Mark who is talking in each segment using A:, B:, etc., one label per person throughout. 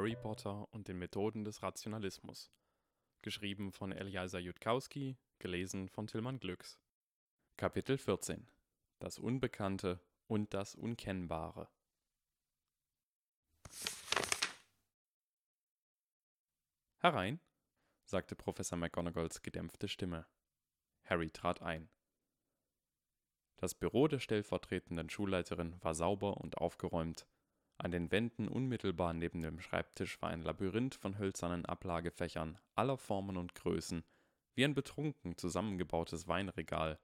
A: Harry Potter und den Methoden des Rationalismus. Geschrieben von Eliasa Jutkowski, gelesen von Tillmann Glücks. Kapitel 14 Das Unbekannte und das Unkennbare. Herein, sagte Professor McGonagalls gedämpfte Stimme. Harry trat ein. Das Büro der stellvertretenden Schulleiterin war sauber und aufgeräumt. An den Wänden unmittelbar neben dem Schreibtisch war ein Labyrinth von hölzernen Ablagefächern aller Formen und Größen, wie ein betrunken zusammengebautes Weinregal.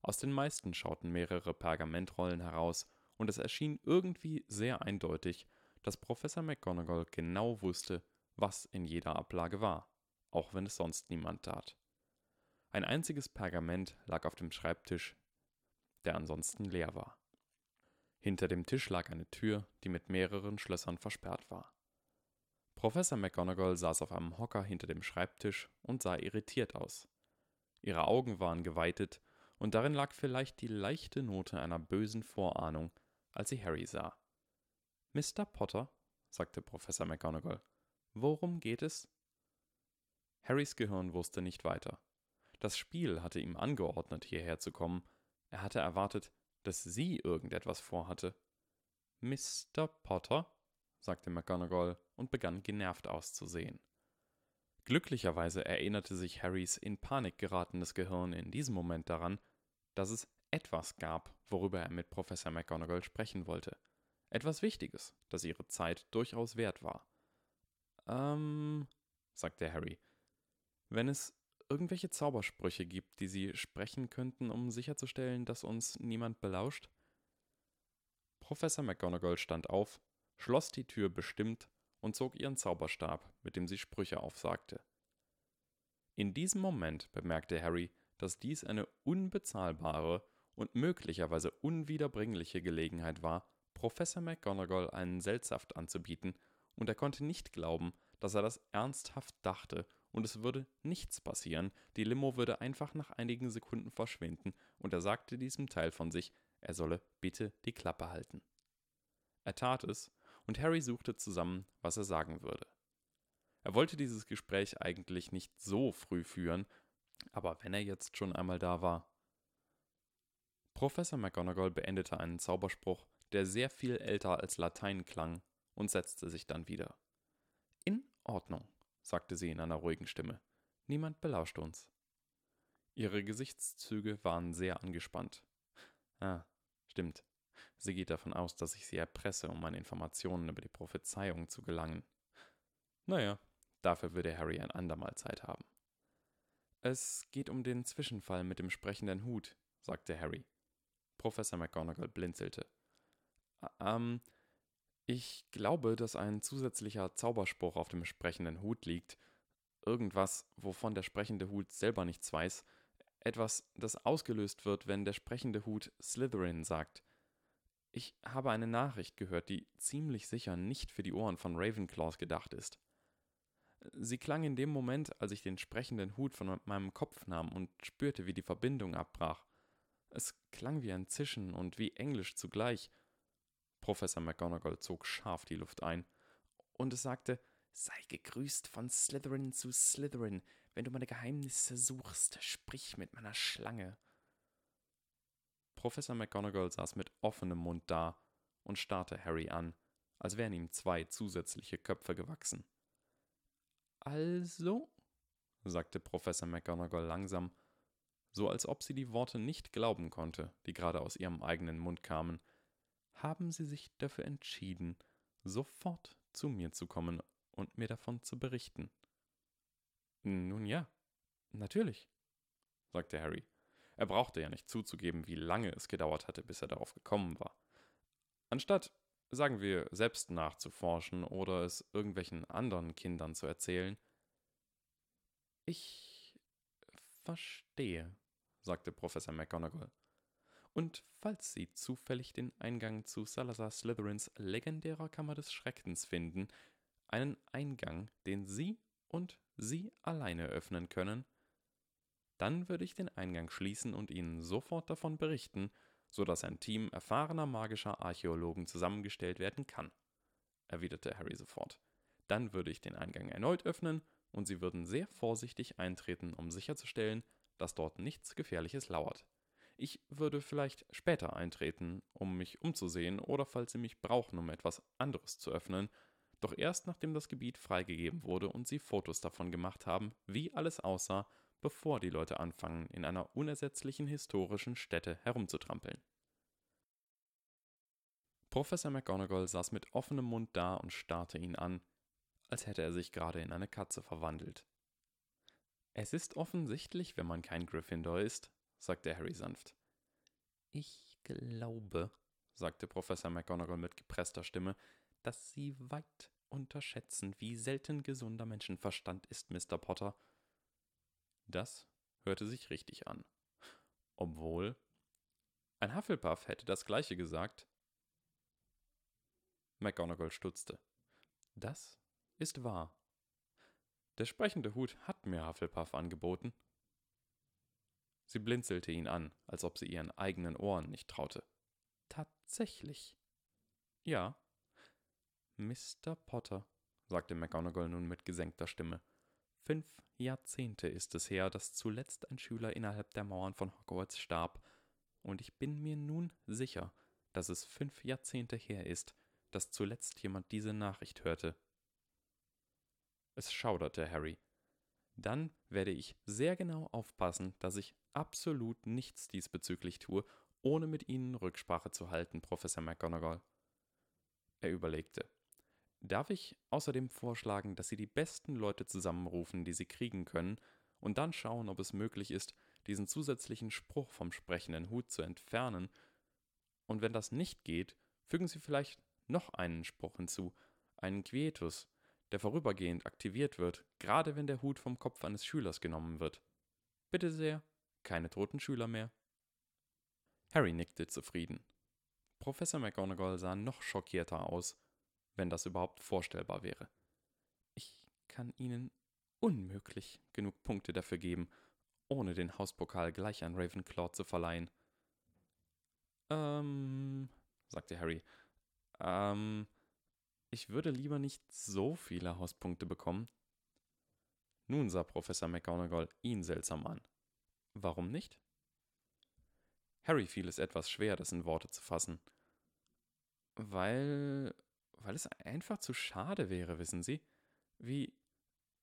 A: Aus den meisten schauten mehrere Pergamentrollen heraus, und es erschien irgendwie sehr eindeutig, dass Professor McGonagall genau wusste, was in jeder Ablage war, auch wenn es sonst niemand tat. Ein einziges Pergament lag auf dem Schreibtisch, der ansonsten leer war. Hinter dem Tisch lag eine Tür, die mit mehreren Schlössern versperrt war. Professor McGonagall saß auf einem Hocker hinter dem Schreibtisch und sah irritiert aus. Ihre Augen waren geweitet, und darin lag vielleicht die leichte Note einer bösen Vorahnung, als sie Harry sah. Mr. Potter, sagte Professor McGonagall, Worum geht es? Harrys Gehirn wusste nicht weiter. Das Spiel hatte ihm angeordnet, hierher zu kommen. Er hatte erwartet, dass sie irgendetwas vorhatte. Mr. Potter? sagte McGonagall und begann genervt auszusehen. Glücklicherweise erinnerte sich Harrys in Panik geratenes Gehirn in diesem Moment daran, dass es etwas gab, worüber er mit Professor McGonagall sprechen wollte. Etwas Wichtiges, das ihre Zeit durchaus wert war. Ähm, sagte Harry. Wenn es irgendwelche Zaubersprüche gibt, die Sie sprechen könnten, um sicherzustellen, dass uns niemand belauscht? Professor McGonagall stand auf, schloss die Tür bestimmt und zog ihren Zauberstab, mit dem sie Sprüche aufsagte. In diesem Moment bemerkte Harry, dass dies eine unbezahlbare und möglicherweise unwiederbringliche Gelegenheit war, Professor McGonagall einen Seltsaft anzubieten und er konnte nicht glauben, dass er das ernsthaft dachte und es würde nichts passieren, die Limo würde einfach nach einigen Sekunden verschwinden und er sagte diesem Teil von sich, er solle bitte die Klappe halten. Er tat es und Harry suchte zusammen, was er sagen würde. Er wollte dieses Gespräch eigentlich nicht so früh führen, aber wenn er jetzt schon einmal da war. Professor McGonagall beendete einen Zauberspruch, der sehr viel älter als Latein klang und setzte sich dann wieder. In Ordnung, sagte sie in einer ruhigen Stimme. Niemand belauscht uns. Ihre Gesichtszüge waren sehr angespannt. Ah, stimmt. Sie geht davon aus, dass ich sie erpresse, um an Informationen über die Prophezeiung zu gelangen. Naja, dafür würde Harry ein andermal Zeit haben. Es geht um den Zwischenfall mit dem sprechenden Hut, sagte Harry. Professor McGonagall blinzelte. Ähm, ich glaube, dass ein zusätzlicher Zauberspruch auf dem sprechenden Hut liegt. Irgendwas, wovon der sprechende Hut selber nichts weiß. Etwas, das ausgelöst wird, wenn der sprechende Hut Slytherin sagt. Ich habe eine Nachricht gehört, die ziemlich sicher nicht für die Ohren von Ravenclaws gedacht ist. Sie klang in dem Moment, als ich den sprechenden Hut von meinem Kopf nahm und spürte, wie die Verbindung abbrach. Es klang wie ein Zischen und wie Englisch zugleich – Professor McGonagall zog scharf die Luft ein, und es sagte, Sei gegrüßt von Slytherin zu Slytherin. Wenn du meine Geheimnisse suchst, sprich mit meiner Schlange. Professor McGonagall saß mit offenem Mund da und starrte Harry an, als wären ihm zwei zusätzliche Köpfe gewachsen. Also? sagte Professor McGonagall langsam, so als ob sie die Worte nicht glauben konnte, die gerade aus ihrem eigenen Mund kamen, haben sie sich dafür entschieden, sofort zu mir zu kommen und mir davon zu berichten. Nun ja, natürlich, sagte Harry. Er brauchte ja nicht zuzugeben, wie lange es gedauert hatte, bis er darauf gekommen war. Anstatt, sagen wir, selbst nachzuforschen oder es irgendwelchen anderen Kindern zu erzählen. Ich verstehe, sagte Professor McGonagall. Und falls Sie zufällig den Eingang zu Salazar Slytherins legendärer Kammer des Schreckens finden, einen Eingang, den Sie und Sie alleine öffnen können, dann würde ich den Eingang schließen und Ihnen sofort davon berichten, so dass ein Team erfahrener magischer Archäologen zusammengestellt werden kann. erwiderte Harry sofort. Dann würde ich den Eingang erneut öffnen und Sie würden sehr vorsichtig eintreten, um sicherzustellen, dass dort nichts Gefährliches lauert. Ich würde vielleicht später eintreten, um mich umzusehen oder falls Sie mich brauchen, um etwas anderes zu öffnen, doch erst nachdem das Gebiet freigegeben wurde und Sie Fotos davon gemacht haben, wie alles aussah, bevor die Leute anfangen, in einer unersetzlichen historischen Stätte herumzutrampeln. Professor McGonagall saß mit offenem Mund da und starrte ihn an, als hätte er sich gerade in eine Katze verwandelt. Es ist offensichtlich, wenn man kein Gryffindor ist, sagte Harry sanft. Ich glaube, sagte Professor McGonagall mit gepresster Stimme, dass Sie weit unterschätzen, wie selten gesunder Menschenverstand ist, Mr. Potter. Das hörte sich richtig an. Obwohl ein Hufflepuff hätte das gleiche gesagt. McGonagall stutzte. Das ist wahr. Der sprechende Hut hat mir Hufflepuff angeboten. Sie blinzelte ihn an, als ob sie ihren eigenen Ohren nicht traute. Tatsächlich. Ja. Mr. Potter, sagte McGonagall nun mit gesenkter Stimme. Fünf Jahrzehnte ist es her, dass zuletzt ein Schüler innerhalb der Mauern von Hogwarts starb, und ich bin mir nun sicher, dass es fünf Jahrzehnte her ist, dass zuletzt jemand diese Nachricht hörte. Es schauderte Harry. Dann werde ich sehr genau aufpassen, dass ich absolut nichts diesbezüglich tue, ohne mit Ihnen Rücksprache zu halten, Professor McGonagall. Er überlegte. Darf ich außerdem vorschlagen, dass Sie die besten Leute zusammenrufen, die Sie kriegen können, und dann schauen, ob es möglich ist, diesen zusätzlichen Spruch vom sprechenden Hut zu entfernen? Und wenn das nicht geht, fügen Sie vielleicht noch einen Spruch hinzu, einen Quietus, der vorübergehend aktiviert wird, gerade wenn der Hut vom Kopf eines Schülers genommen wird. Bitte sehr, keine toten Schüler mehr. Harry nickte zufrieden. Professor McGonagall sah noch schockierter aus, wenn das überhaupt vorstellbar wäre. Ich kann Ihnen unmöglich genug Punkte dafür geben, ohne den Hauspokal gleich an Ravenclaw zu verleihen. Ähm, sagte Harry. Ähm, ich würde lieber nicht so viele Hauspunkte bekommen. Nun sah Professor McGonagall ihn seltsam an. Warum nicht? Harry fiel es etwas schwer, das in Worte zu fassen. Weil. weil es einfach zu schade wäre, wissen Sie? Wie.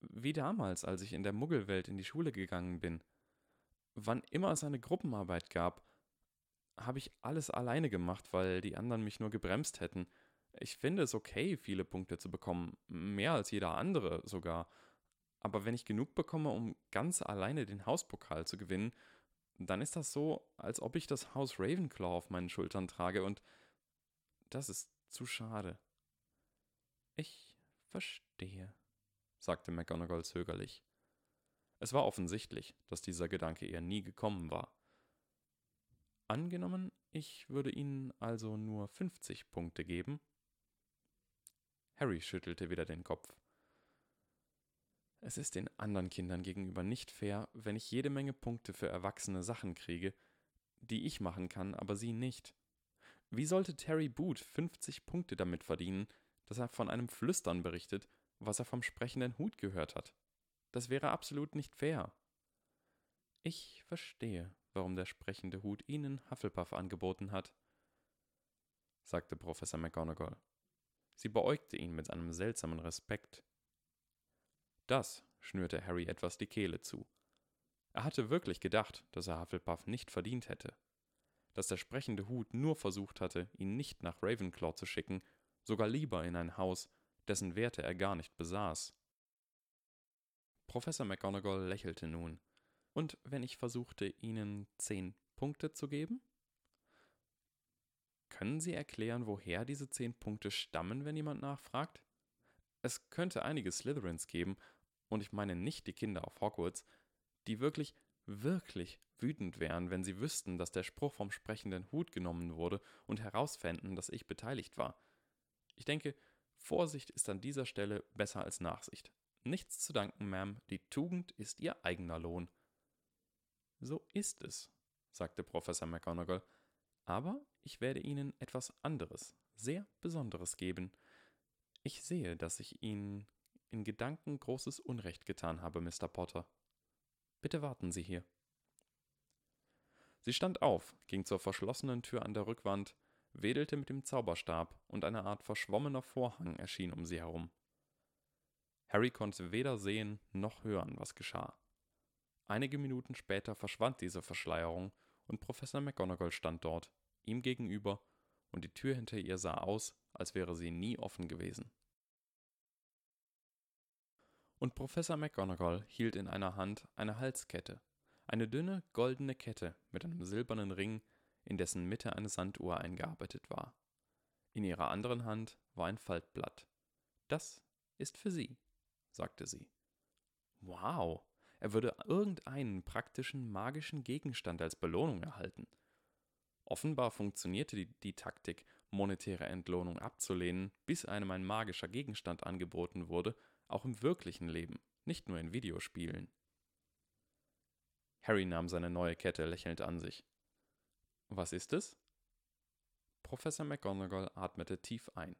A: wie damals, als ich in der Muggelwelt in die Schule gegangen bin. Wann immer es eine Gruppenarbeit gab, habe ich alles alleine gemacht, weil die anderen mich nur gebremst hätten. Ich finde es okay, viele Punkte zu bekommen, mehr als jeder andere sogar. Aber wenn ich genug bekomme, um ganz alleine den Hauspokal zu gewinnen, dann ist das so, als ob ich das Haus Ravenclaw auf meinen Schultern trage und das ist zu schade. Ich verstehe, sagte McGonagall zögerlich. Es war offensichtlich, dass dieser Gedanke ihr nie gekommen war. Angenommen, ich würde Ihnen also nur 50 Punkte geben, Harry schüttelte wieder den Kopf. Es ist den anderen Kindern gegenüber nicht fair, wenn ich jede Menge Punkte für erwachsene Sachen kriege, die ich machen kann, aber sie nicht. Wie sollte Terry Boot 50 Punkte damit verdienen, dass er von einem Flüstern berichtet, was er vom sprechenden Hut gehört hat? Das wäre absolut nicht fair. Ich verstehe, warum der sprechende Hut Ihnen Hufflepuff angeboten hat, sagte Professor McGonagall. Sie beäugte ihn mit einem seltsamen Respekt. Das schnürte Harry etwas die Kehle zu. Er hatte wirklich gedacht, dass er Hufflepuff nicht verdient hätte. Dass der sprechende Hut nur versucht hatte, ihn nicht nach Ravenclaw zu schicken, sogar lieber in ein Haus, dessen Werte er gar nicht besaß. Professor McGonagall lächelte nun. Und wenn ich versuchte, Ihnen zehn Punkte zu geben? Können Sie erklären, woher diese zehn Punkte stammen, wenn jemand nachfragt? Es könnte einige Slytherins geben, und ich meine nicht die Kinder auf Hogwarts, die wirklich, wirklich wütend wären, wenn sie wüssten, dass der Spruch vom sprechenden Hut genommen wurde und herausfänden, dass ich beteiligt war. Ich denke, Vorsicht ist an dieser Stelle besser als Nachsicht. Nichts zu danken, Ma'am, die Tugend ist Ihr eigener Lohn. So ist es, sagte Professor McGonagall aber ich werde Ihnen etwas anderes, sehr Besonderes geben. Ich sehe, dass ich Ihnen in Gedanken großes Unrecht getan habe, Mr. Potter. Bitte warten Sie hier. Sie stand auf, ging zur verschlossenen Tür an der Rückwand, wedelte mit dem Zauberstab, und eine Art verschwommener Vorhang erschien um sie herum. Harry konnte weder sehen noch hören, was geschah. Einige Minuten später verschwand diese Verschleierung, und Professor McGonagall stand dort, ihm gegenüber, und die Tür hinter ihr sah aus, als wäre sie nie offen gewesen. Und Professor McGonagall hielt in einer Hand eine Halskette, eine dünne, goldene Kette mit einem silbernen Ring, in dessen Mitte eine Sanduhr eingearbeitet war. In ihrer anderen Hand war ein Faltblatt. Das ist für Sie, sagte sie. Wow, er würde irgendeinen praktischen magischen Gegenstand als Belohnung erhalten. Offenbar funktionierte die, die, Taktik, monetäre Entlohnung abzulehnen, bis einem ein magischer Gegenstand angeboten wurde, auch im wirklichen Leben, nicht nur in Videospielen. Harry nahm seine neue Kette lächelnd an sich. Was ist es? Professor McGonagall atmete tief ein.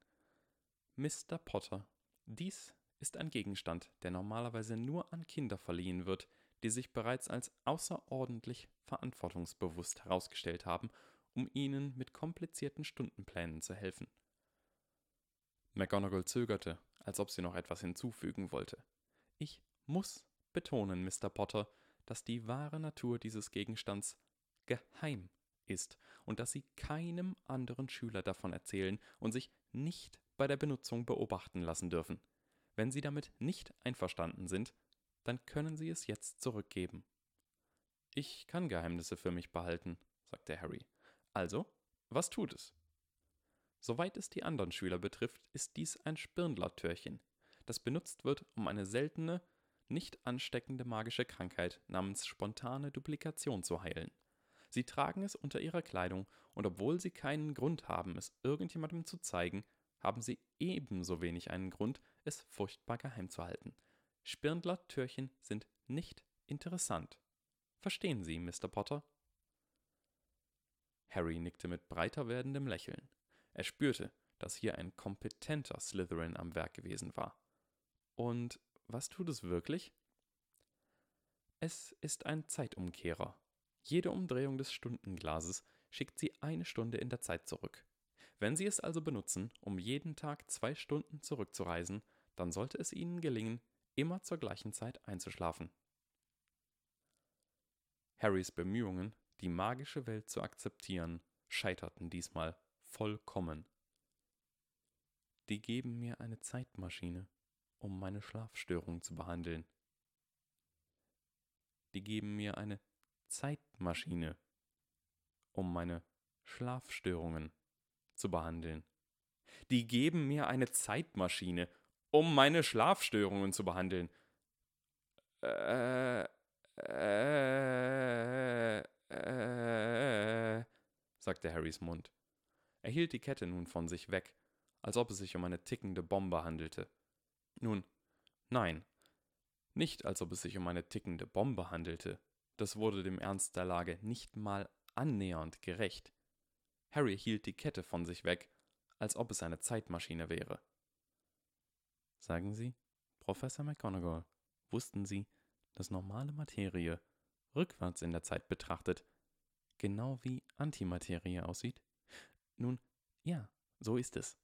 A: Mr. Potter, dies ist ein Gegenstand, der normalerweise nur an Kinder verliehen wird, die sich bereits als außerordentlich verantwortungsbewusst herausgestellt haben, um ihnen mit komplizierten Stundenplänen zu helfen. McGonagall zögerte, als ob sie noch etwas hinzufügen wollte. Ich muss betonen, Mr. Potter, dass die wahre Natur dieses Gegenstands geheim ist und dass Sie keinem anderen Schüler davon erzählen und sich nicht bei der Benutzung beobachten lassen dürfen. Wenn Sie damit nicht einverstanden sind, dann können Sie es jetzt zurückgeben. Ich kann Geheimnisse für mich behalten, sagte Harry. Also, was tut es? Soweit es die anderen Schüler betrifft, ist dies ein Spirnlattörchen, das benutzt wird, um eine seltene, nicht ansteckende magische Krankheit namens spontane Duplikation zu heilen. Sie tragen es unter ihrer Kleidung, und obwohl sie keinen Grund haben, es irgendjemandem zu zeigen, haben sie ebenso wenig einen Grund, es furchtbar geheim zu halten. Spirndler-Türchen sind nicht interessant. Verstehen Sie, Mr. Potter? Harry nickte mit breiter werdendem Lächeln. Er spürte, dass hier ein kompetenter Slytherin am Werk gewesen war. Und was tut es wirklich? Es ist ein Zeitumkehrer. Jede Umdrehung des Stundenglases schickt Sie eine Stunde in der Zeit zurück. Wenn Sie es also benutzen, um jeden Tag zwei Stunden zurückzureisen, dann sollte es Ihnen gelingen, immer zur gleichen Zeit einzuschlafen. Harrys Bemühungen, die magische Welt zu akzeptieren, scheiterten diesmal vollkommen. Die geben mir eine Zeitmaschine, um meine Schlafstörung zu behandeln. Die geben mir eine Zeitmaschine, um meine Schlafstörungen zu behandeln. Die geben mir eine Zeitmaschine, um meine Schlafstörungen zu behandeln. Äh, äh, äh, sagte Harrys Mund. Er hielt die Kette nun von sich weg, als ob es sich um eine tickende Bombe handelte. Nun, nein, nicht als ob es sich um eine tickende Bombe handelte. Das wurde dem Ernst der Lage nicht mal annähernd gerecht. Harry hielt die Kette von sich weg, als ob es eine Zeitmaschine wäre. Sagen Sie, Professor McGonagall, wussten Sie, dass normale Materie, rückwärts in der Zeit betrachtet, genau wie Antimaterie aussieht? Nun, ja, so ist es.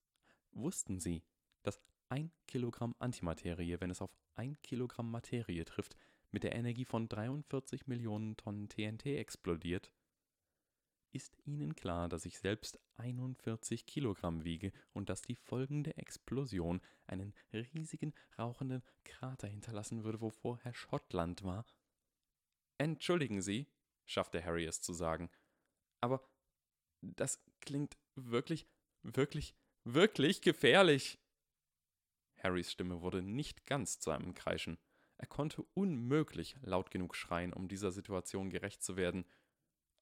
A: Wussten Sie, dass ein Kilogramm Antimaterie, wenn es auf ein Kilogramm Materie trifft, mit der Energie von 43 Millionen Tonnen TNT explodiert? Ist Ihnen klar, dass ich selbst 41 Kilogramm wiege und dass die folgende Explosion einen riesigen rauchenden Krater hinterlassen würde, wo vorher Schottland war? Entschuldigen Sie, schaffte Harry es zu sagen, aber das klingt wirklich, wirklich, wirklich gefährlich. Harrys Stimme wurde nicht ganz zu einem Kreischen. Er konnte unmöglich laut genug schreien, um dieser Situation gerecht zu werden,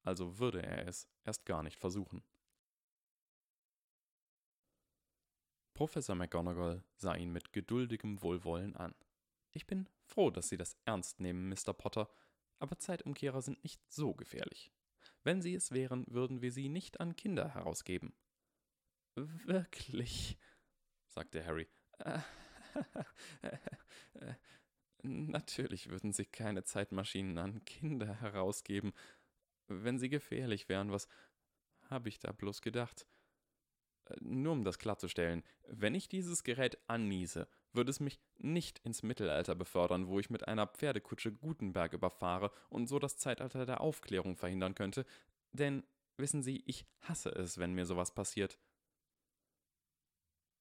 A: also würde er es erst gar nicht versuchen. Professor McGonagall sah ihn mit geduldigem Wohlwollen an. Ich bin froh, dass Sie das ernst nehmen, Mr. Potter, aber Zeitumkehrer sind nicht so gefährlich. Wenn sie es wären, würden wir sie nicht an Kinder herausgeben. Wirklich, sagte Harry. Natürlich würden sie keine Zeitmaschinen an Kinder herausgeben, wenn sie gefährlich wären. Was habe ich da bloß gedacht? Nur um das klarzustellen, wenn ich dieses Gerät anniese, würde es mich nicht ins Mittelalter befördern, wo ich mit einer Pferdekutsche Gutenberg überfahre und so das Zeitalter der Aufklärung verhindern könnte, denn wissen Sie, ich hasse es, wenn mir sowas passiert.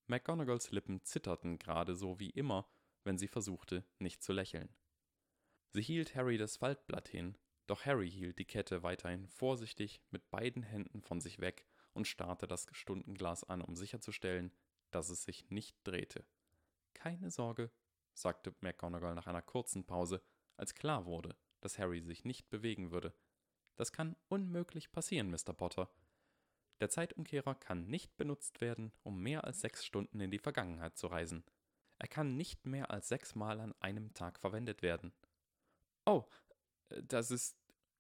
A: McGonagalls Lippen zitterten gerade so wie immer, wenn sie versuchte, nicht zu lächeln. Sie hielt Harry das Faltblatt hin, doch Harry hielt die Kette weiterhin vorsichtig mit beiden Händen von sich weg und starrte das Stundenglas an, um sicherzustellen, dass es sich nicht drehte. Keine Sorge, sagte McGonagall nach einer kurzen Pause, als klar wurde, dass Harry sich nicht bewegen würde. Das kann unmöglich passieren, Mr. Potter. Der Zeitumkehrer kann nicht benutzt werden, um mehr als sechs Stunden in die Vergangenheit zu reisen. Er kann nicht mehr als sechsmal an einem Tag verwendet werden. Oh, das ist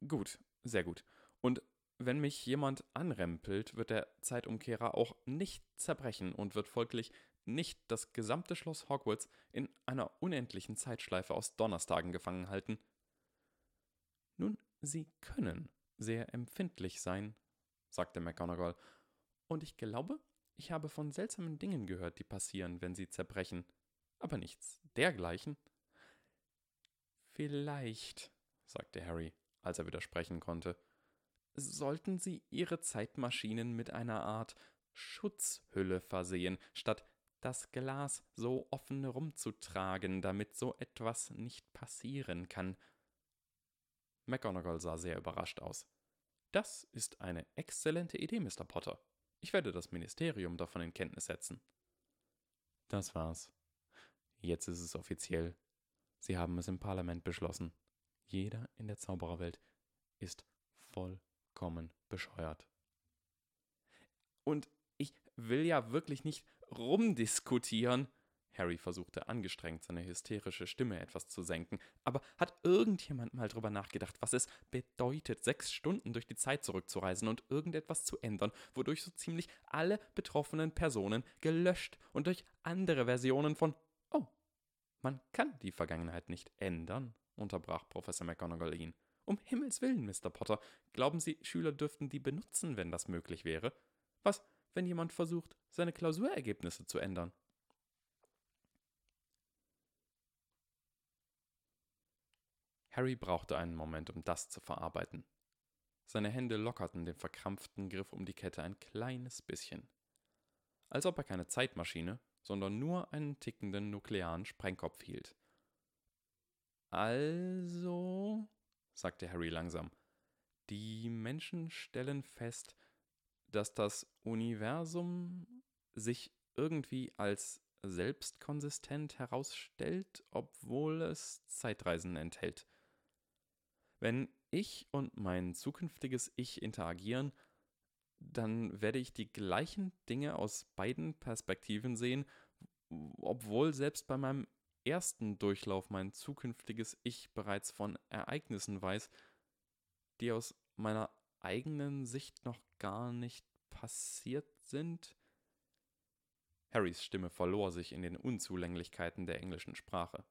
A: gut, sehr gut. Und wenn mich jemand anrempelt, wird der Zeitumkehrer auch nicht zerbrechen und wird folglich nicht das gesamte Schloss Hogwarts in einer unendlichen Zeitschleife aus Donnerstagen gefangen halten. Nun, Sie können sehr empfindlich sein, sagte McGonagall, und ich glaube, ich habe von seltsamen Dingen gehört, die passieren, wenn sie zerbrechen, aber nichts dergleichen. Vielleicht, sagte Harry, als er widersprechen konnte, sollten Sie Ihre Zeitmaschinen mit einer Art Schutzhülle versehen, statt das Glas so offen rumzutragen, damit so etwas nicht passieren kann. McGonagall sah sehr überrascht aus. Das ist eine exzellente Idee, Mr. Potter. Ich werde das Ministerium davon in Kenntnis setzen. Das war's. Jetzt ist es offiziell. Sie haben es im Parlament beschlossen. Jeder in der Zaubererwelt ist vollkommen bescheuert. Und ich will ja wirklich nicht rumdiskutieren, Harry versuchte angestrengt seine hysterische Stimme etwas zu senken, aber hat irgendjemand mal drüber nachgedacht, was es bedeutet, sechs Stunden durch die Zeit zurückzureisen und irgendetwas zu ändern, wodurch so ziemlich alle betroffenen Personen gelöscht und durch andere Versionen von Oh, man kann die Vergangenheit nicht ändern, unterbrach Professor McGonagall ihn. Um Himmels willen, Mr. Potter, glauben Sie, Schüler dürften die benutzen, wenn das möglich wäre? Was, wenn jemand versucht, seine Klausurergebnisse zu ändern? Harry brauchte einen Moment, um das zu verarbeiten. Seine Hände lockerten den verkrampften Griff um die Kette ein kleines bisschen. Als ob er keine Zeitmaschine, sondern nur einen tickenden nuklearen Sprengkopf hielt. Also, sagte Harry langsam, die Menschen stellen fest, dass das Universum sich irgendwie als selbstkonsistent herausstellt, obwohl es Zeitreisen enthält. Wenn ich und mein zukünftiges Ich interagieren, dann werde ich die gleichen Dinge aus beiden Perspektiven sehen, obwohl selbst bei meinem ersten Durchlauf mein zukünftiges Ich bereits von Ereignissen weiß, die aus meiner eigenen Sicht noch gar nicht passiert sind? Harrys Stimme verlor sich in den Unzulänglichkeiten der englischen Sprache.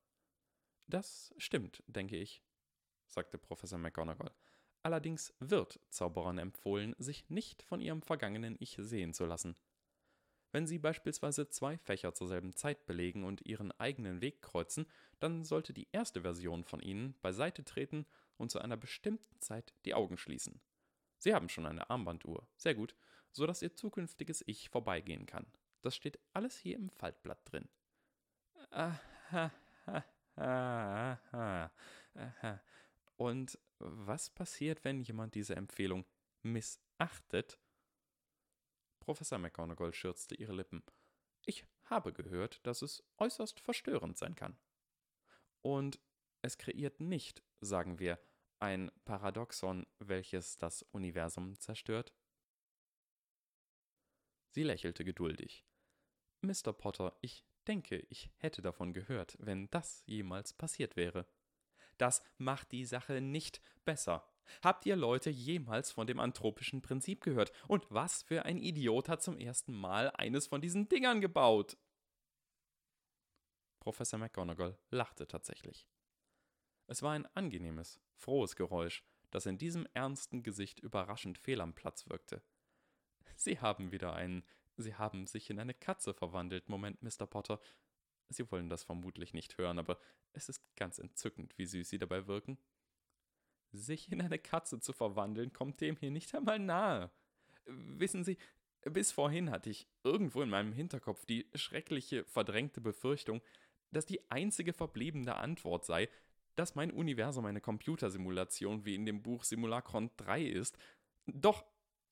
A: Das stimmt, denke ich, sagte Professor McGonagall. Allerdings wird Zauberern empfohlen, sich nicht von ihrem vergangenen Ich sehen zu lassen. Wenn sie beispielsweise zwei Fächer zur selben Zeit belegen und ihren eigenen Weg kreuzen, dann sollte die erste Version von ihnen beiseite treten und zu einer bestimmten Zeit die Augen schließen. Sie haben schon eine Armbanduhr, sehr gut, so dass ihr zukünftiges Ich vorbeigehen kann. Das steht alles hier im Faltblatt drin. Aha, aha, aha, aha. Und was passiert, wenn jemand diese Empfehlung missachtet? Professor McGonagall schürzte ihre Lippen. Ich habe gehört, dass es äußerst verstörend sein kann. Und es kreiert nicht, sagen wir, ein Paradoxon, welches das Universum zerstört? Sie lächelte geduldig. Mr. Potter, ich denke, ich hätte davon gehört, wenn das jemals passiert wäre. Das macht die Sache nicht besser. Habt ihr Leute jemals von dem anthropischen Prinzip gehört? Und was für ein Idiot hat zum ersten Mal eines von diesen Dingern gebaut? Professor McGonagall lachte tatsächlich. Es war ein angenehmes, frohes Geräusch, das in diesem ernsten Gesicht überraschend fehl am Platz wirkte. Sie haben wieder einen. Sie haben sich in eine Katze verwandelt. Moment, Mr. Potter. Sie wollen das vermutlich nicht hören, aber es ist ganz entzückend, wie süß Sie dabei wirken. Sich in eine Katze zu verwandeln, kommt dem hier nicht einmal nahe. Wissen Sie, bis vorhin hatte ich irgendwo in meinem Hinterkopf die schreckliche, verdrängte Befürchtung, dass die einzige verbliebene Antwort sei, dass mein Universum eine Computersimulation wie in dem Buch Simulacron 3 ist. Doch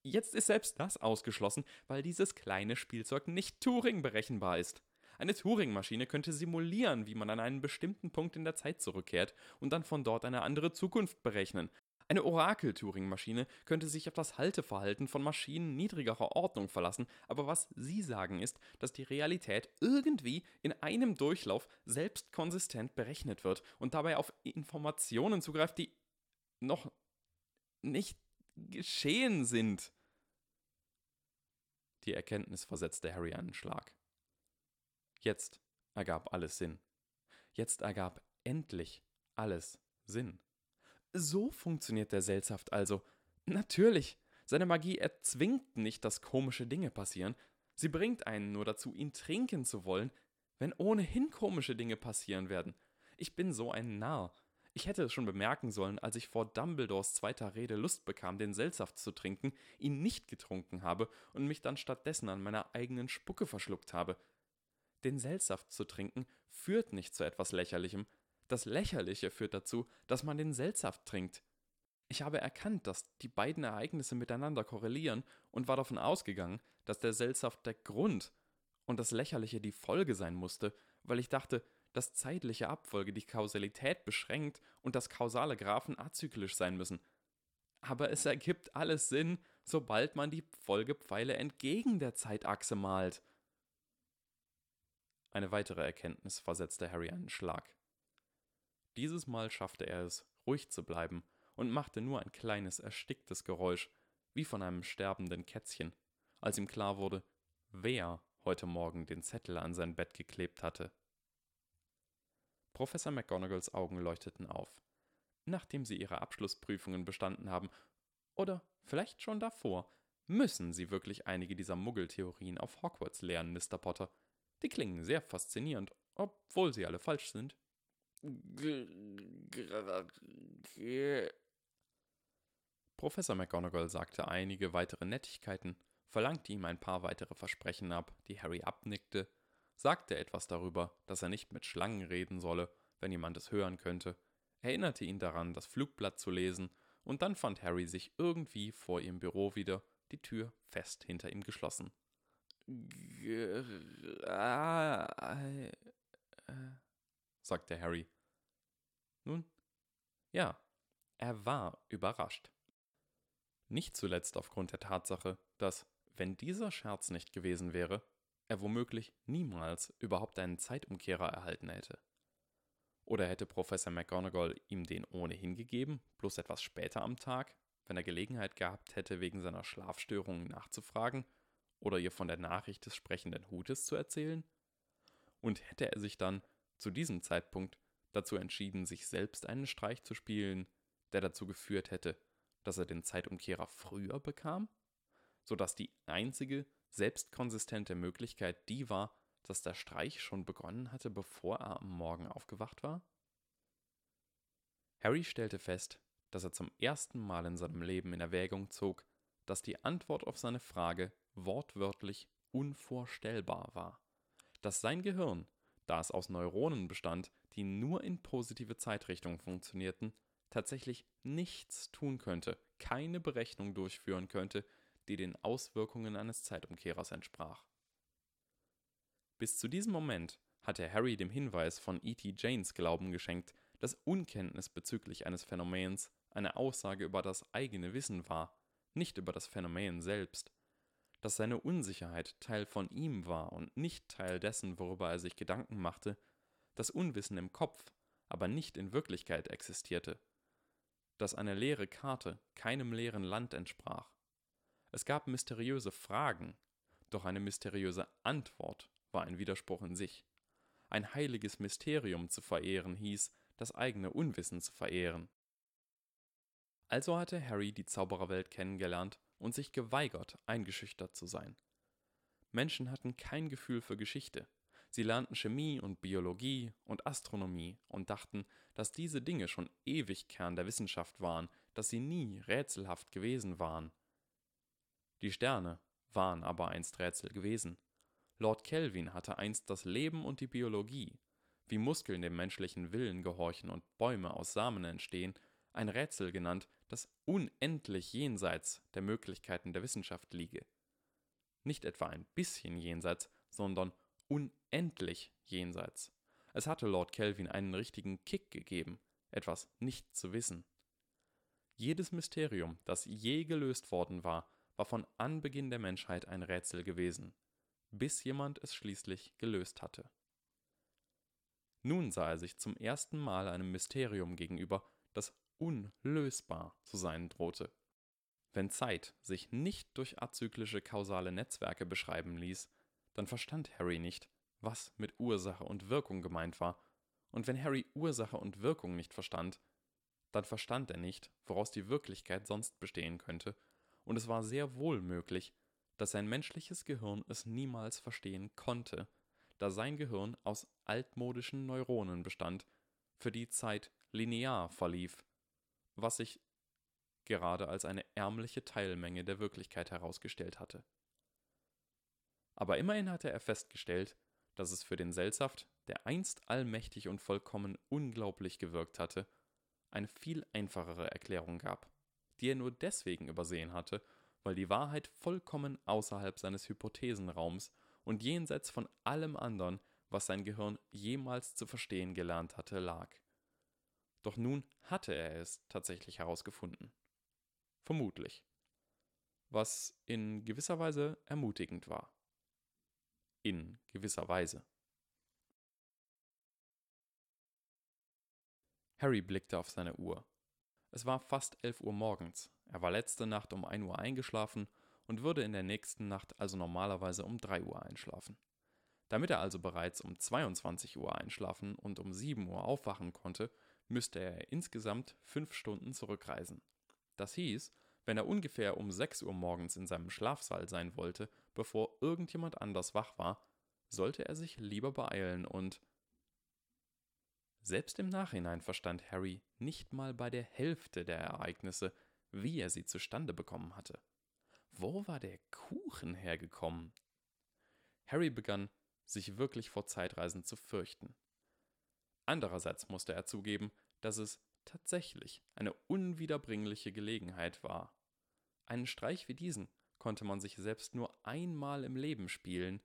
A: jetzt ist selbst das ausgeschlossen, weil dieses kleine Spielzeug nicht Turing berechenbar ist. Eine Turing-Maschine könnte simulieren, wie man an einen bestimmten Punkt in der Zeit zurückkehrt und dann von dort eine andere Zukunft berechnen. Eine Orakel-Turing-Maschine könnte sich auf das Halteverhalten von Maschinen niedrigerer Ordnung verlassen, aber was Sie sagen ist, dass die Realität irgendwie in einem Durchlauf selbst konsistent berechnet wird und dabei auf Informationen zugreift, die noch nicht geschehen sind. Die Erkenntnis versetzte Harry einen Schlag. Jetzt ergab alles Sinn. Jetzt ergab endlich alles Sinn. So funktioniert der Seltsaft also. Natürlich, seine Magie erzwingt nicht, dass komische Dinge passieren. Sie bringt einen nur dazu, ihn trinken zu wollen, wenn ohnehin komische Dinge passieren werden. Ich bin so ein Narr. Ich hätte es schon bemerken sollen, als ich vor Dumbledores zweiter Rede Lust bekam, den Seltsaft zu trinken, ihn nicht getrunken habe und mich dann stattdessen an meiner eigenen Spucke verschluckt habe. Den Seltsaft zu trinken führt nicht zu etwas Lächerlichem, das Lächerliche führt dazu, dass man den Seltsaft trinkt. Ich habe erkannt, dass die beiden Ereignisse miteinander korrelieren und war davon ausgegangen, dass der Seltsaft der Grund und das Lächerliche die Folge sein musste, weil ich dachte, dass zeitliche Abfolge die Kausalität beschränkt und dass kausale Graphen azyklisch sein müssen. Aber es ergibt alles Sinn, sobald man die Folgepfeile entgegen der Zeitachse malt. Eine weitere Erkenntnis versetzte Harry einen Schlag. Dieses Mal schaffte er es, ruhig zu bleiben und machte nur ein kleines, ersticktes Geräusch, wie von einem sterbenden Kätzchen, als ihm klar wurde, wer heute Morgen den Zettel an sein Bett geklebt hatte. Professor McGonagalls Augen leuchteten auf. Nachdem Sie Ihre Abschlussprüfungen bestanden haben, oder vielleicht schon davor, müssen Sie wirklich einige dieser Muggeltheorien auf Hogwarts lernen, Mr. Potter. Die klingen sehr faszinierend, obwohl sie alle falsch sind. Professor McGonagall sagte einige weitere Nettigkeiten, verlangte ihm ein paar weitere Versprechen ab, die Harry abnickte, sagte etwas darüber, dass er nicht mit Schlangen reden solle, wenn jemand es hören könnte, erinnerte ihn daran, das Flugblatt zu lesen, und dann fand Harry sich irgendwie vor ihrem Büro wieder, die Tür fest hinter ihm geschlossen. sagte Harry, nun, ja, er war überrascht. Nicht zuletzt aufgrund der Tatsache, dass, wenn dieser Scherz nicht gewesen wäre, er womöglich niemals überhaupt einen Zeitumkehrer erhalten hätte. Oder hätte Professor McGonagall ihm den ohnehin gegeben, bloß etwas später am Tag, wenn er Gelegenheit gehabt hätte, wegen seiner Schlafstörungen nachzufragen oder ihr von der Nachricht des sprechenden Hutes zu erzählen? Und hätte er sich dann zu diesem Zeitpunkt dazu entschieden, sich selbst einen Streich zu spielen, der dazu geführt hätte, dass er den Zeitumkehrer früher bekam, sodass die einzige selbstkonsistente Möglichkeit die war, dass der Streich schon begonnen hatte, bevor er am Morgen aufgewacht war? Harry stellte fest, dass er zum ersten Mal in seinem Leben in Erwägung zog, dass die Antwort auf seine Frage wortwörtlich unvorstellbar war, dass sein Gehirn da es aus Neuronen bestand, die nur in positive Zeitrichtung funktionierten, tatsächlich nichts tun könnte, keine Berechnung durchführen könnte, die den Auswirkungen eines Zeitumkehrers entsprach. Bis zu diesem Moment hatte Harry dem Hinweis von E.T. Janes Glauben geschenkt, dass Unkenntnis bezüglich eines Phänomens eine Aussage über das eigene Wissen war, nicht über das Phänomen selbst dass seine Unsicherheit Teil von ihm war und nicht Teil dessen, worüber er sich Gedanken machte, dass Unwissen im Kopf, aber nicht in Wirklichkeit existierte, dass eine leere Karte keinem leeren Land entsprach. Es gab mysteriöse Fragen, doch eine mysteriöse Antwort war ein Widerspruch in sich. ein heiliges Mysterium zu verehren hieß, das eigene Unwissen zu verehren. Also hatte Harry die Zaubererwelt kennengelernt und sich geweigert, eingeschüchtert zu sein. Menschen hatten kein Gefühl für Geschichte. Sie lernten Chemie und Biologie und Astronomie und dachten, dass diese Dinge schon ewig Kern der Wissenschaft waren, dass sie nie rätselhaft gewesen waren. Die Sterne waren aber einst Rätsel gewesen. Lord Kelvin hatte einst das Leben und die Biologie, wie Muskeln dem menschlichen Willen gehorchen und Bäume aus Samen entstehen, ein Rätsel genannt, das unendlich jenseits der Möglichkeiten der Wissenschaft liege. Nicht etwa ein bisschen jenseits, sondern unendlich jenseits. Es hatte Lord Kelvin einen richtigen Kick gegeben, etwas nicht zu wissen. Jedes Mysterium, das je gelöst worden war, war von Anbeginn der Menschheit ein Rätsel gewesen, bis jemand es schließlich gelöst hatte. Nun sah er sich zum ersten Mal einem Mysterium gegenüber, das unlösbar zu sein drohte. Wenn Zeit sich nicht durch azyklische kausale Netzwerke beschreiben ließ, dann verstand Harry nicht, was mit Ursache und Wirkung gemeint war, und wenn Harry Ursache und Wirkung nicht verstand, dann verstand er nicht, woraus die Wirklichkeit sonst bestehen könnte, und es war sehr wohl möglich, dass sein menschliches Gehirn es niemals verstehen konnte, da sein Gehirn aus altmodischen Neuronen bestand, für die Zeit linear verlief, was sich gerade als eine ärmliche Teilmenge der Wirklichkeit herausgestellt hatte. Aber immerhin hatte er festgestellt, dass es für den Seltsaft, der einst allmächtig und vollkommen unglaublich gewirkt hatte, eine viel einfachere Erklärung gab, die er nur deswegen übersehen hatte, weil die Wahrheit vollkommen außerhalb seines Hypothesenraums und jenseits von allem anderen, was sein Gehirn jemals zu verstehen gelernt hatte, lag. Doch nun hatte er es tatsächlich herausgefunden. Vermutlich. Was in gewisser Weise ermutigend war. In gewisser Weise. Harry blickte auf seine Uhr. Es war fast elf Uhr morgens. Er war letzte Nacht um ein Uhr eingeschlafen und würde in der nächsten Nacht also normalerweise um drei Uhr einschlafen. Damit er also bereits um 22 Uhr einschlafen und um 7 Uhr aufwachen konnte, müsste er insgesamt fünf Stunden zurückreisen. Das hieß, wenn er ungefähr um 6 Uhr morgens in seinem Schlafsaal sein wollte, bevor irgendjemand anders wach war, sollte er sich lieber beeilen und selbst im Nachhinein verstand Harry nicht mal bei der Hälfte der Ereignisse, wie er sie zustande bekommen hatte. Wo war der Kuchen hergekommen? Harry begann, sich wirklich vor Zeitreisen zu fürchten. Andererseits musste er zugeben, dass es tatsächlich eine unwiederbringliche Gelegenheit war. Einen Streich wie diesen konnte man sich selbst nur einmal im Leben spielen,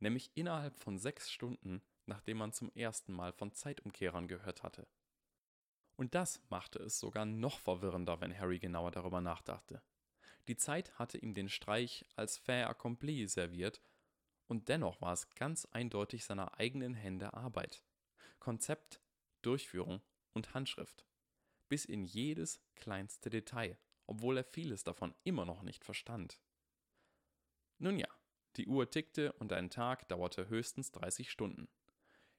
A: nämlich innerhalb von sechs Stunden, nachdem man zum ersten Mal von Zeitumkehrern gehört hatte. Und das machte es sogar noch verwirrender, wenn Harry genauer darüber nachdachte. Die Zeit hatte ihm den Streich als fait accompli serviert, und dennoch war es ganz eindeutig seiner eigenen Hände Arbeit. Konzept, Durchführung und Handschrift. Bis in jedes kleinste Detail, obwohl er vieles davon immer noch nicht verstand. Nun ja, die Uhr tickte und ein Tag dauerte höchstens 30 Stunden.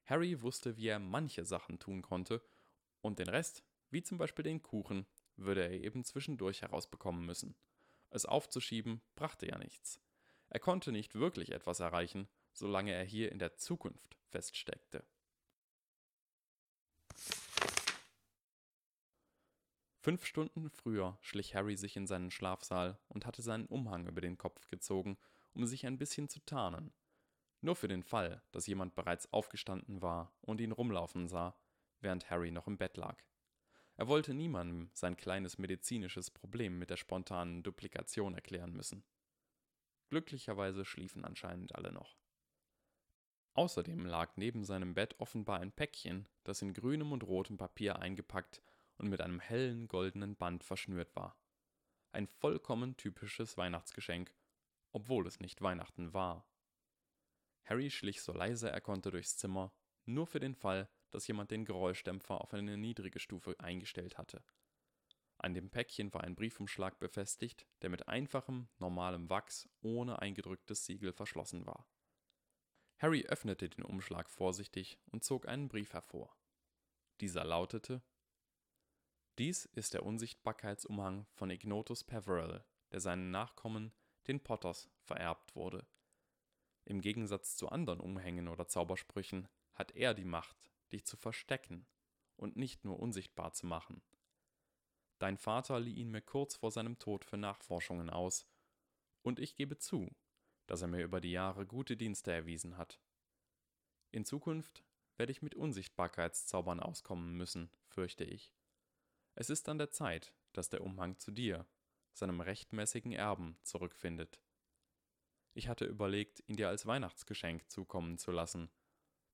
A: Harry wusste, wie er manche Sachen tun konnte, und den Rest, wie zum Beispiel den Kuchen, würde er eben zwischendurch herausbekommen müssen. Es aufzuschieben brachte ja nichts. Er konnte nicht wirklich etwas erreichen, solange er hier in der Zukunft feststeckte. Fünf Stunden früher schlich Harry sich in seinen Schlafsaal und hatte seinen Umhang über den Kopf gezogen, um sich ein bisschen zu tarnen. Nur für den Fall, dass jemand bereits aufgestanden war und ihn rumlaufen sah, während Harry noch im Bett lag. Er wollte niemandem sein kleines medizinisches Problem mit der spontanen Duplikation erklären müssen. Glücklicherweise schliefen anscheinend alle noch. Außerdem lag neben seinem Bett offenbar ein Päckchen, das in grünem und rotem Papier eingepackt und mit einem hellen goldenen Band verschnürt war. Ein vollkommen typisches Weihnachtsgeschenk, obwohl es nicht Weihnachten war. Harry schlich so leise er konnte durchs Zimmer, nur für den Fall, dass jemand den Geräuschdämpfer auf eine niedrige Stufe eingestellt hatte. An dem Päckchen war ein Briefumschlag befestigt, der mit einfachem, normalem Wachs ohne eingedrücktes Siegel verschlossen war. Harry öffnete den Umschlag vorsichtig und zog einen Brief hervor. Dieser lautete Dies ist der Unsichtbarkeitsumhang von Ignotus Peverell, der seinen Nachkommen, den Potters, vererbt wurde. Im Gegensatz zu anderen Umhängen oder Zaubersprüchen hat er die Macht, dich zu verstecken und nicht nur unsichtbar zu machen. Dein Vater lieh ihn mir kurz vor seinem Tod für Nachforschungen aus, und ich gebe zu, dass er mir über die Jahre gute Dienste erwiesen hat. In Zukunft werde ich mit Unsichtbarkeitszaubern auskommen müssen, fürchte ich. Es ist an der Zeit, dass der Umhang zu dir, seinem rechtmäßigen Erben, zurückfindet. Ich hatte überlegt, ihn dir als Weihnachtsgeschenk zukommen zu lassen,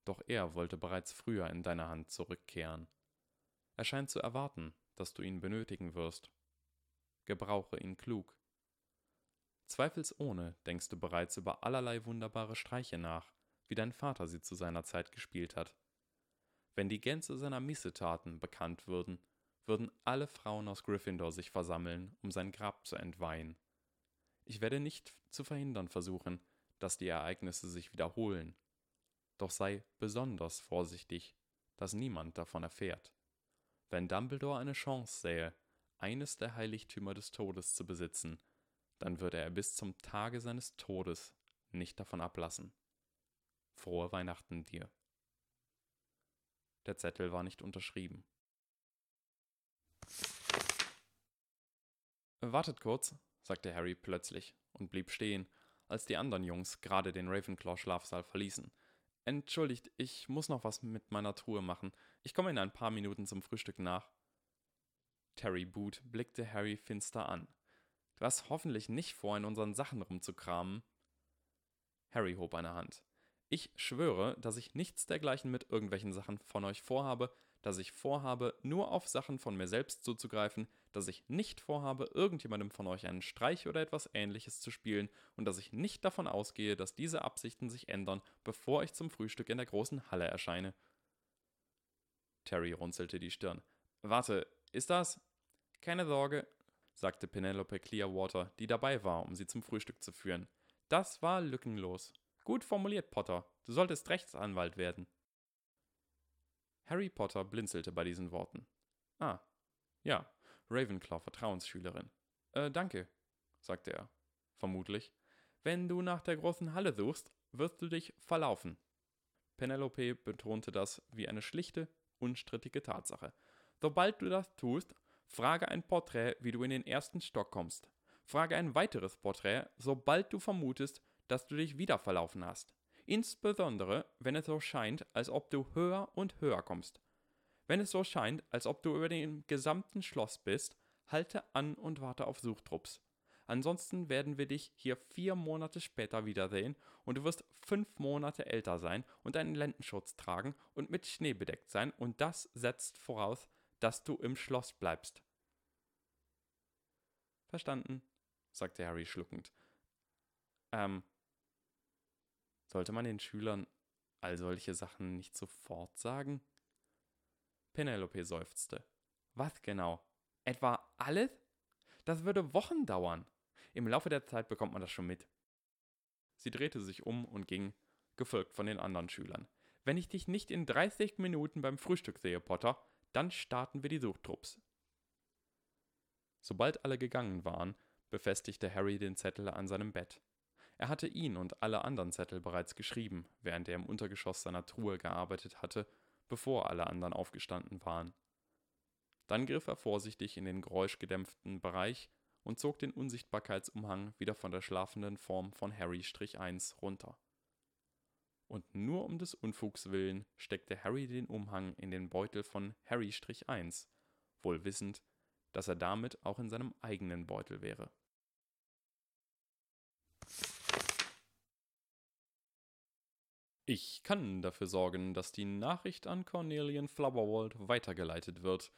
A: doch er wollte bereits früher in deine Hand zurückkehren. Er scheint zu erwarten, dass du ihn benötigen wirst. Gebrauche ihn klug. Zweifelsohne denkst du bereits über allerlei wunderbare Streiche nach, wie dein Vater sie zu seiner Zeit gespielt hat. Wenn die Gänze seiner Missetaten bekannt würden, würden alle Frauen aus Gryffindor sich versammeln, um sein Grab zu entweihen. Ich werde nicht zu verhindern versuchen, dass die Ereignisse sich wiederholen. Doch sei besonders vorsichtig, dass niemand davon erfährt. Wenn Dumbledore eine Chance sähe, eines der Heiligtümer des Todes zu besitzen, dann würde er bis zum Tage seines Todes nicht davon ablassen. Frohe Weihnachten dir. Der Zettel war nicht unterschrieben. Wartet kurz, sagte Harry plötzlich und blieb stehen, als die anderen Jungs gerade den Ravenclaw-Schlafsaal verließen. Entschuldigt, ich muss noch was mit meiner Truhe machen. Ich komme in ein paar Minuten zum Frühstück nach. Terry Boot blickte Harry finster an. Du hast hoffentlich nicht vor, in unseren Sachen rumzukramen. Harry hob eine Hand. Ich schwöre, dass ich nichts dergleichen mit irgendwelchen Sachen von euch vorhabe, dass ich vorhabe, nur auf Sachen von mir selbst zuzugreifen, dass ich nicht vorhabe, irgendjemandem von euch einen Streich oder etwas ähnliches zu spielen und dass ich nicht davon ausgehe, dass diese Absichten sich ändern, bevor ich zum Frühstück in der großen Halle erscheine. Terry runzelte die Stirn. Warte, ist das? Keine Sorge, sagte Penelope Clearwater, die dabei war, um sie zum Frühstück zu führen. Das war lückenlos. Gut formuliert, Potter. Du solltest Rechtsanwalt werden. Harry Potter blinzelte bei diesen Worten. Ah, ja, Ravenclaw Vertrauensschülerin. Äh, danke, sagte er. Vermutlich. Wenn du nach der großen Halle suchst, wirst du dich verlaufen. Penelope betonte das wie eine schlichte, unstrittige Tatsache. Sobald du das tust, Frage ein Porträt, wie du in den ersten Stock kommst. Frage ein weiteres Porträt, sobald du vermutest, dass du dich wieder verlaufen hast. Insbesondere, wenn es so scheint, als ob du höher und höher kommst. Wenn es so scheint, als ob du über dem gesamten Schloss bist, halte an und warte auf Suchtrupps. Ansonsten werden wir dich hier vier Monate später wiedersehen und du wirst fünf Monate älter sein und einen Lendenschutz tragen und mit Schnee bedeckt sein und das setzt voraus, dass du im Schloss bleibst. Verstanden, sagte Harry schluckend. Ähm, sollte man den Schülern all solche Sachen nicht sofort sagen? Penelope seufzte. Was genau? Etwa alles? Das würde Wochen dauern. Im Laufe der Zeit bekommt man das schon mit. Sie drehte sich um und ging, gefolgt von den anderen Schülern. Wenn ich dich nicht in 30 Minuten beim Frühstück sehe, Potter, dann starten wir die Suchtrupps. Sobald alle gegangen waren, befestigte Harry den Zettel an seinem Bett. Er hatte ihn und alle anderen Zettel bereits geschrieben, während er im Untergeschoss seiner Truhe gearbeitet hatte, bevor alle anderen aufgestanden waren. Dann griff er vorsichtig in den geräuschgedämpften Bereich und zog den Unsichtbarkeitsumhang wieder von der schlafenden Form von Harry-1 runter und nur um des Unfugs willen steckte Harry den Umhang in den Beutel von Harry-1, wohl wissend, dass er damit auch in seinem eigenen Beutel wäre. Ich kann dafür sorgen, dass die Nachricht an Cornelian Flowerwald weitergeleitet wird,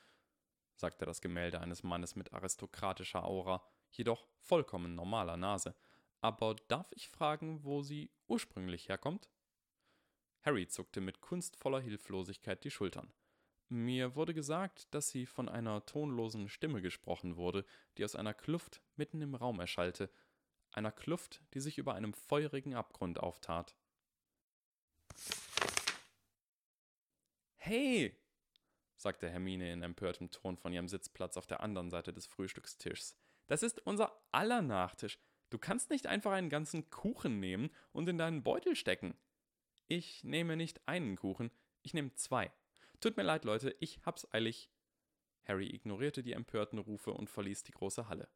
A: sagte das Gemälde eines Mannes mit aristokratischer Aura, jedoch vollkommen normaler Nase. Aber darf ich fragen, wo sie ursprünglich herkommt? Harry zuckte mit kunstvoller Hilflosigkeit die Schultern. Mir wurde gesagt, dass sie von einer tonlosen Stimme gesprochen wurde, die aus einer Kluft mitten im Raum erschallte, einer Kluft, die sich über einem feurigen Abgrund auftat. Hey! sagte Hermine in empörtem Ton von ihrem Sitzplatz auf der anderen Seite des Frühstückstischs. Das ist unser aller Nachtisch. Du kannst nicht einfach einen ganzen Kuchen nehmen und in deinen Beutel stecken. Ich nehme nicht einen Kuchen, ich nehme zwei. Tut mir leid, Leute, ich hab's eilig. Harry ignorierte die empörten Rufe und verließ die große Halle.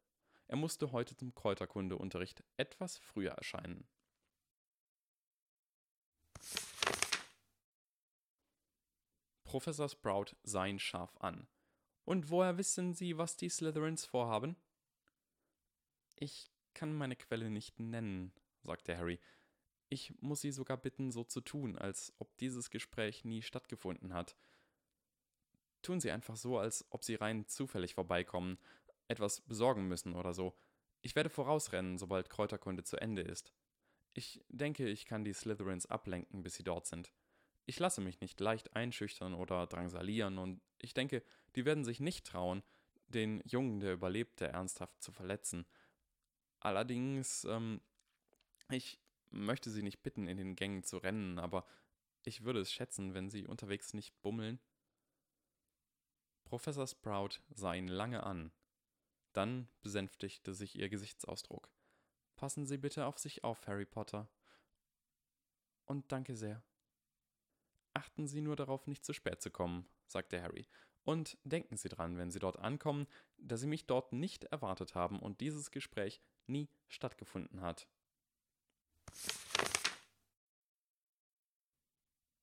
A: Er musste heute zum Kräuterkundeunterricht etwas früher erscheinen. Professor Sprout sah ihn scharf an. Und woher wissen Sie, was die Slytherins vorhaben? Ich kann meine Quelle nicht nennen, sagte Harry. Ich muss Sie sogar bitten, so zu tun, als ob dieses Gespräch nie stattgefunden hat. Tun Sie einfach so, als ob Sie rein zufällig vorbeikommen, etwas besorgen müssen oder so. Ich werde vorausrennen, sobald Kräuterkunde zu Ende ist. Ich denke, ich kann die Slytherins ablenken, bis sie dort sind. Ich lasse mich nicht leicht einschüchtern oder drangsalieren, und ich denke, die werden sich nicht trauen, den Jungen, der überlebte, ernsthaft zu verletzen. Allerdings, ähm, ich möchte Sie nicht bitten, in den Gängen zu rennen, aber ich würde es schätzen, wenn Sie unterwegs nicht bummeln. Professor Sprout sah ihn lange an. Dann besänftigte sich ihr Gesichtsausdruck. Passen Sie bitte auf sich auf, Harry Potter. Und danke sehr. Achten Sie nur darauf, nicht zu spät zu kommen, sagte Harry. Und denken Sie dran, wenn Sie dort ankommen, dass Sie mich dort nicht erwartet haben und dieses Gespräch nie stattgefunden hat.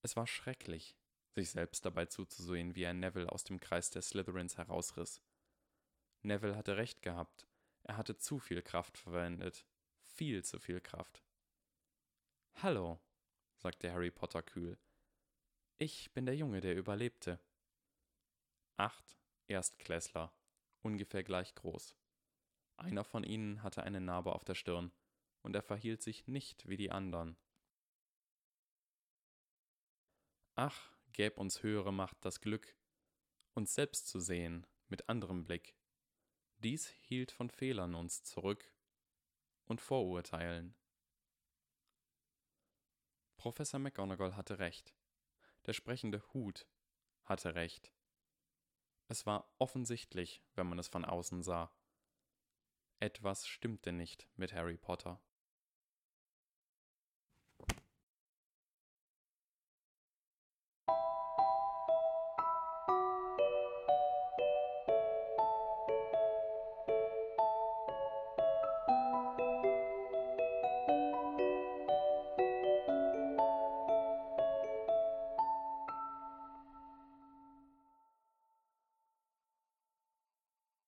A: Es war schrecklich, sich selbst dabei zuzusehen, wie er Neville aus dem Kreis der Slytherins herausriss. Neville hatte recht gehabt. Er hatte zu viel Kraft verwendet. Viel zu viel Kraft. Hallo, sagte Harry Potter kühl. Ich bin der Junge, der überlebte. Acht Erstklässler, ungefähr gleich groß. Einer von ihnen hatte eine Narbe auf der Stirn, und er verhielt sich nicht wie die anderen. Ach, gäb uns höhere Macht das Glück, uns selbst zu sehen mit anderem Blick. Dies hielt von Fehlern uns zurück und Vorurteilen. Professor McGonagall hatte recht. Der sprechende Hut hatte recht. Es war offensichtlich, wenn man es von außen sah. Etwas stimmte nicht mit Harry Potter.